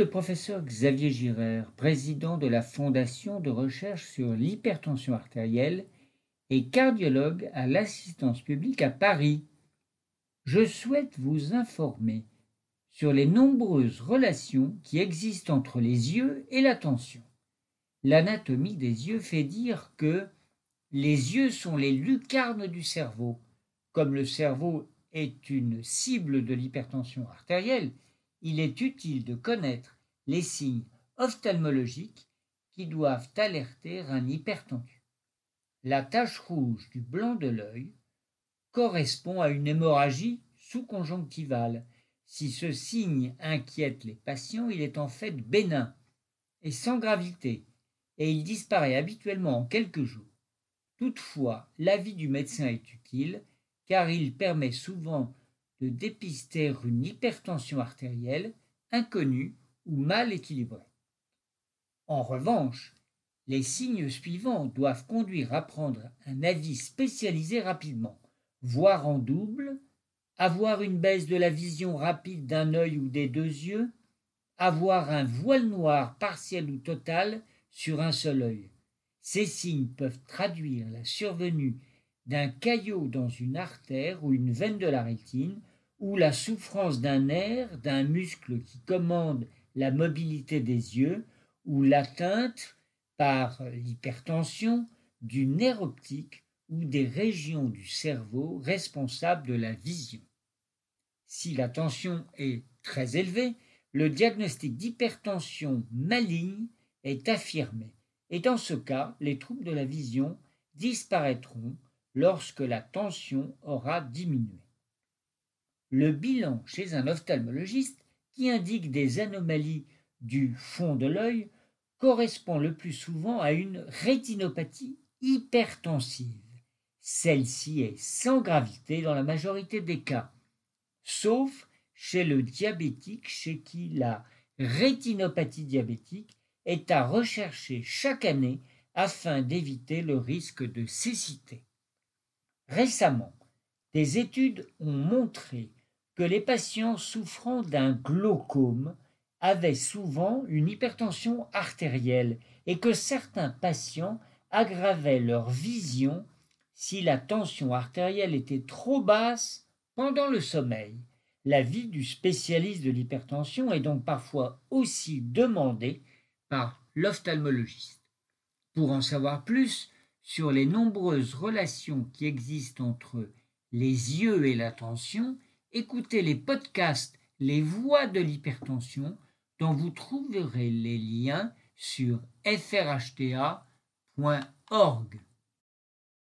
le professeur Xavier Girard, président de la Fondation de recherche sur l'hypertension artérielle et cardiologue à l'assistance publique à Paris. Je souhaite vous informer sur les nombreuses relations qui existent entre les yeux et la tension. L'anatomie des yeux fait dire que les yeux sont les lucarnes du cerveau. Comme le cerveau est une cible de l'hypertension artérielle, il est utile de connaître les signes ophtalmologiques qui doivent alerter un hypertendu. La tache rouge du blanc de l'œil correspond à une hémorragie sous-conjonctivale. Si ce signe inquiète les patients, il est en fait bénin et sans gravité, et il disparaît habituellement en quelques jours. Toutefois, l'avis du médecin est utile car il permet souvent de dépister une hypertension artérielle inconnue ou mal équilibrée. En revanche, les signes suivants doivent conduire à prendre un avis spécialisé rapidement, voir en double, avoir une baisse de la vision rapide d'un œil ou des deux yeux, avoir un voile noir partiel ou total sur un seul œil. Ces signes peuvent traduire la survenue d'un caillot dans une artère ou une veine de la rétine, ou la souffrance d'un nerf, d'un muscle qui commande la mobilité des yeux, ou l'atteinte par l'hypertension du nerf optique ou des régions du cerveau responsables de la vision. Si la tension est très élevée, le diagnostic d'hypertension maligne est affirmé, et dans ce cas, les troubles de la vision disparaîtront lorsque la tension aura diminué. Le bilan chez un ophtalmologiste qui indique des anomalies du fond de l'œil correspond le plus souvent à une rétinopathie hypertensive. Celle-ci est sans gravité dans la majorité des cas, sauf chez le diabétique chez qui la rétinopathie diabétique est à rechercher chaque année afin d'éviter le risque de cécité. Récemment, des études ont montré les patients souffrant d'un glaucome avaient souvent une hypertension artérielle et que certains patients aggravaient leur vision si la tension artérielle était trop basse pendant le sommeil. L'avis du spécialiste de l'hypertension est donc parfois aussi demandé par l'ophtalmologiste. Pour en savoir plus, sur les nombreuses relations qui existent entre les yeux et la tension, écoutez les podcasts Les voix de l'hypertension dont vous trouverez les liens sur frhta.org.